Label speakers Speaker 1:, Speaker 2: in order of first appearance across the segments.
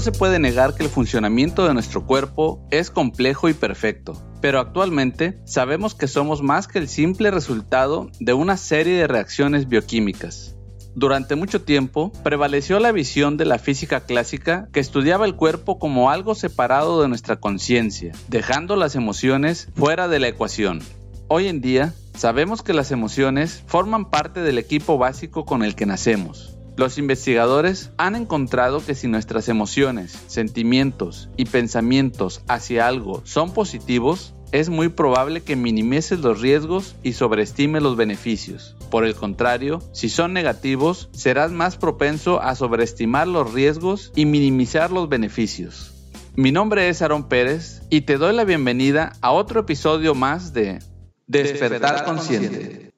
Speaker 1: No se puede negar que el funcionamiento de nuestro cuerpo es complejo y perfecto, pero actualmente sabemos que somos más que el simple resultado de una serie de reacciones bioquímicas. Durante mucho tiempo prevaleció la visión de la física clásica que estudiaba el cuerpo como algo separado de nuestra conciencia, dejando las emociones fuera de la ecuación. Hoy en día sabemos que las emociones forman parte del equipo básico con el que nacemos. Los investigadores han encontrado que si nuestras emociones, sentimientos y pensamientos hacia algo son positivos, es muy probable que minimices los riesgos y sobreestimes los beneficios. Por el contrario, si son negativos, serás más propenso a sobreestimar los riesgos y minimizar los beneficios. Mi nombre es Aaron Pérez y te doy la bienvenida a otro episodio más de Despertar, Consciente.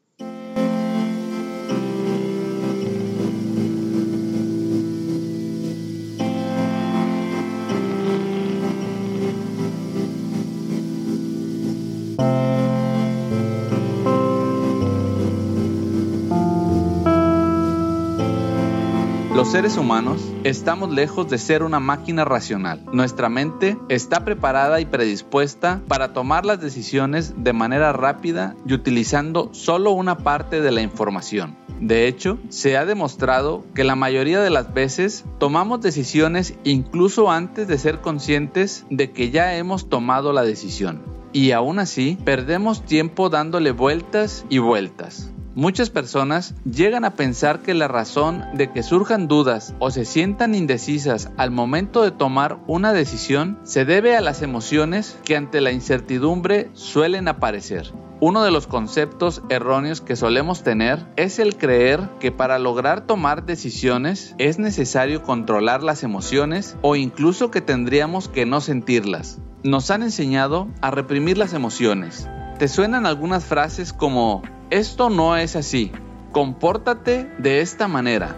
Speaker 1: Los seres humanos estamos lejos de ser una máquina racional. Nuestra mente está preparada y predispuesta para tomar las decisiones de manera rápida y utilizando solo una parte de la información. De hecho, se ha demostrado que la mayoría de las veces tomamos decisiones incluso antes de ser conscientes de que ya hemos tomado la decisión. Y aún así, perdemos tiempo dándole vueltas y vueltas. Muchas personas llegan a pensar que la razón de que surjan dudas o se sientan indecisas al momento de tomar una decisión se debe a las emociones que ante la incertidumbre suelen aparecer. Uno de los conceptos erróneos que solemos tener es el creer que para lograr tomar decisiones es necesario controlar las emociones o incluso que tendríamos que no sentirlas. Nos han enseñado a reprimir las emociones. ¿Te suenan algunas frases como esto no es así. Compórtate de esta manera.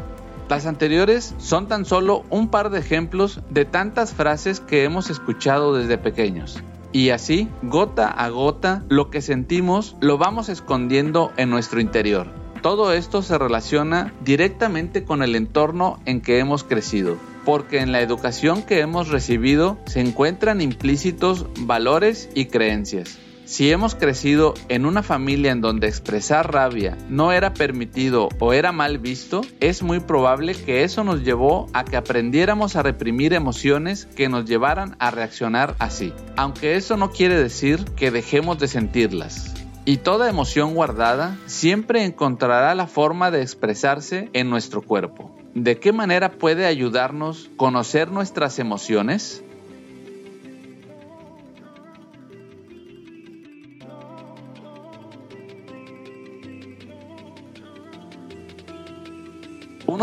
Speaker 1: Las anteriores son tan solo un par de ejemplos de tantas frases que hemos escuchado desde pequeños. Y así, gota a gota, lo que sentimos lo vamos escondiendo en nuestro interior. Todo esto se relaciona directamente con el entorno en que hemos crecido, porque en la educación que hemos recibido se encuentran implícitos valores y creencias. Si hemos crecido en una familia en donde expresar rabia no era permitido o era mal visto, es muy probable que eso nos llevó a que aprendiéramos a reprimir emociones que nos llevaran a reaccionar así, aunque eso no quiere decir que dejemos de sentirlas. Y toda emoción guardada siempre encontrará la forma de expresarse en nuestro cuerpo. ¿De qué manera puede ayudarnos conocer nuestras emociones?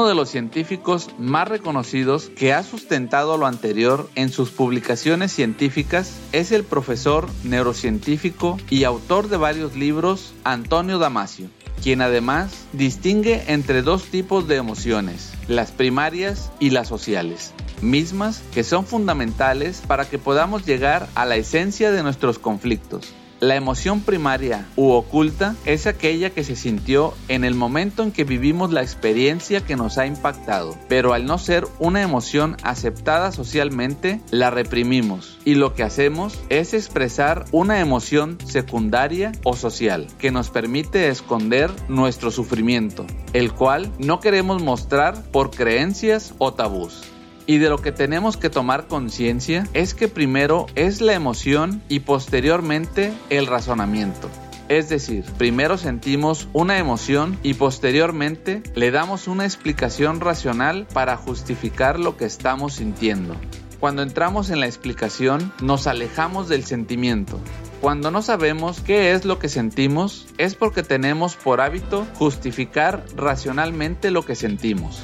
Speaker 1: Uno de los científicos más reconocidos que ha sustentado lo anterior en sus publicaciones científicas es el profesor neurocientífico y autor de varios libros Antonio Damasio, quien además distingue entre dos tipos de emociones, las primarias y las sociales mismas que son fundamentales para que podamos llegar a la esencia de nuestros conflictos. La emoción primaria u oculta es aquella que se sintió en el momento en que vivimos la experiencia que nos ha impactado, pero al no ser una emoción aceptada socialmente, la reprimimos y lo que hacemos es expresar una emoción secundaria o social que nos permite esconder nuestro sufrimiento, el cual no queremos mostrar por creencias o tabús. Y de lo que tenemos que tomar conciencia es que primero es la emoción y posteriormente el razonamiento. Es decir, primero sentimos una emoción y posteriormente le damos una explicación racional para justificar lo que estamos sintiendo. Cuando entramos en la explicación, nos alejamos del sentimiento. Cuando no sabemos qué es lo que sentimos, es porque tenemos por hábito justificar racionalmente lo que sentimos.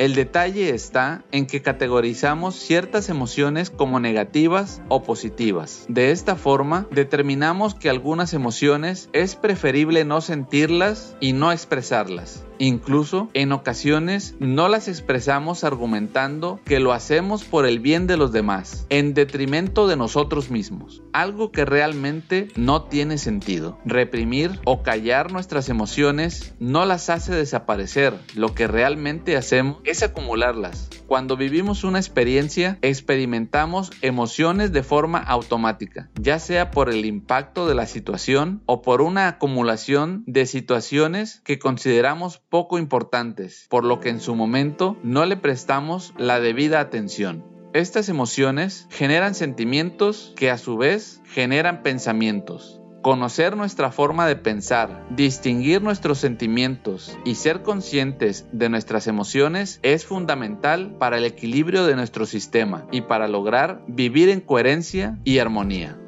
Speaker 1: El detalle está en que categorizamos ciertas emociones como negativas o positivas. De esta forma, determinamos que algunas emociones es preferible no sentirlas y no expresarlas. Incluso en ocasiones no las expresamos argumentando que lo hacemos por el bien de los demás, en detrimento de nosotros mismos, algo que realmente no tiene sentido. Reprimir o callar nuestras emociones no las hace desaparecer, lo que realmente hacemos es acumularlas. Cuando vivimos una experiencia, experimentamos emociones de forma automática, ya sea por el impacto de la situación o por una acumulación de situaciones que consideramos poco importantes, por lo que en su momento no le prestamos la debida atención. Estas emociones generan sentimientos que a su vez generan pensamientos. Conocer nuestra forma de pensar, distinguir nuestros sentimientos y ser conscientes de nuestras emociones es fundamental para el equilibrio de nuestro sistema y para lograr vivir en coherencia y armonía.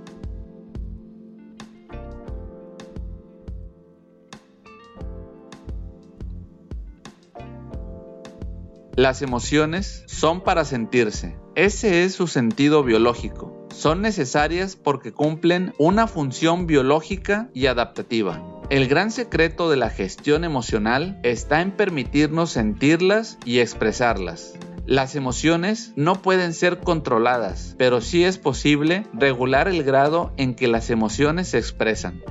Speaker 1: Las emociones son para sentirse. Ese es su sentido biológico son necesarias porque cumplen una función biológica y adaptativa. El gran secreto de la gestión emocional está en permitirnos sentirlas y expresarlas. Las emociones no pueden ser controladas, pero sí es posible regular el grado en que las emociones se expresan.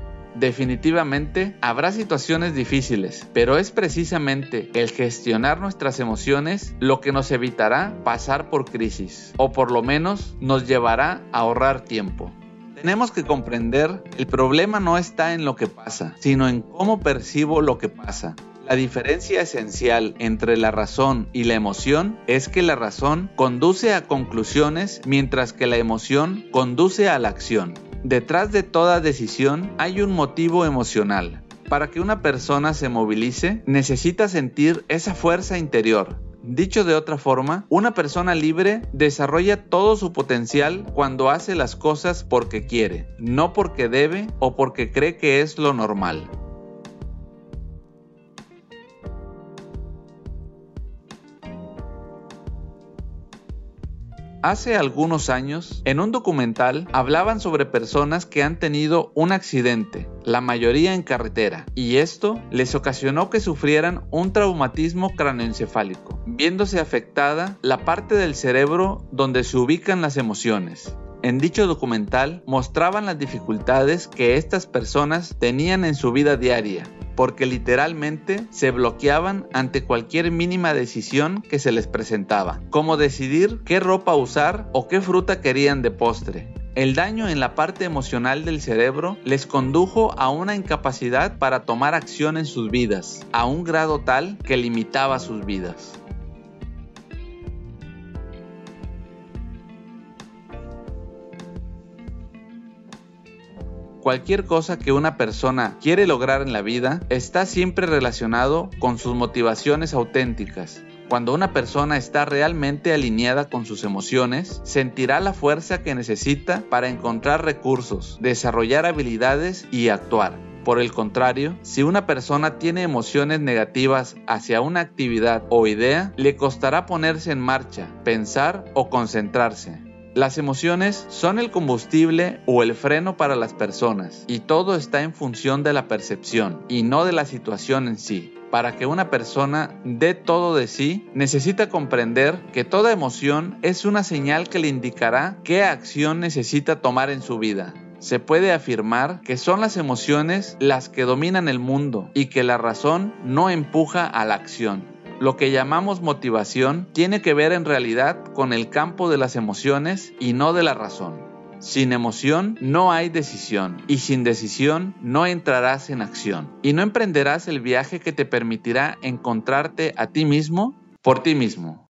Speaker 1: Definitivamente habrá situaciones difíciles, pero es precisamente el gestionar nuestras emociones lo que nos evitará pasar por crisis, o por lo menos nos llevará a ahorrar tiempo. Tenemos que comprender el problema no está en lo que pasa, sino en cómo percibo lo que pasa. La diferencia esencial entre la razón y la emoción es que la razón conduce a conclusiones mientras que la emoción conduce a la acción. Detrás de toda decisión hay un motivo emocional. Para que una persona se movilice, necesita sentir esa fuerza interior. Dicho de otra forma, una persona libre desarrolla todo su potencial cuando hace las cosas porque quiere, no porque debe o porque cree que es lo normal. Hace algunos años, en un documental, hablaban sobre personas que han tenido un accidente, la mayoría en carretera, y esto les ocasionó que sufrieran un traumatismo cráneoencefálico, viéndose afectada la parte del cerebro donde se ubican las emociones. En dicho documental mostraban las dificultades que estas personas tenían en su vida diaria, porque literalmente se bloqueaban ante cualquier mínima decisión que se les presentaba, como decidir qué ropa usar o qué fruta querían de postre. El daño en la parte emocional del cerebro les condujo a una incapacidad para tomar acción en sus vidas, a un grado tal que limitaba sus vidas. Cualquier cosa que una persona quiere lograr en la vida está siempre relacionado con sus motivaciones auténticas. Cuando una persona está realmente alineada con sus emociones, sentirá la fuerza que necesita para encontrar recursos, desarrollar habilidades y actuar. Por el contrario, si una persona tiene emociones negativas hacia una actividad o idea, le costará ponerse en marcha, pensar o concentrarse. Las emociones son el combustible o el freno para las personas y todo está en función de la percepción y no de la situación en sí. Para que una persona dé todo de sí, necesita comprender que toda emoción es una señal que le indicará qué acción necesita tomar en su vida. Se puede afirmar que son las emociones las que dominan el mundo y que la razón no empuja a la acción. Lo que llamamos motivación tiene que ver en realidad con el campo de las emociones y no de la razón. Sin emoción no hay decisión y sin decisión no entrarás en acción y no emprenderás el viaje que te permitirá encontrarte a ti mismo por ti mismo.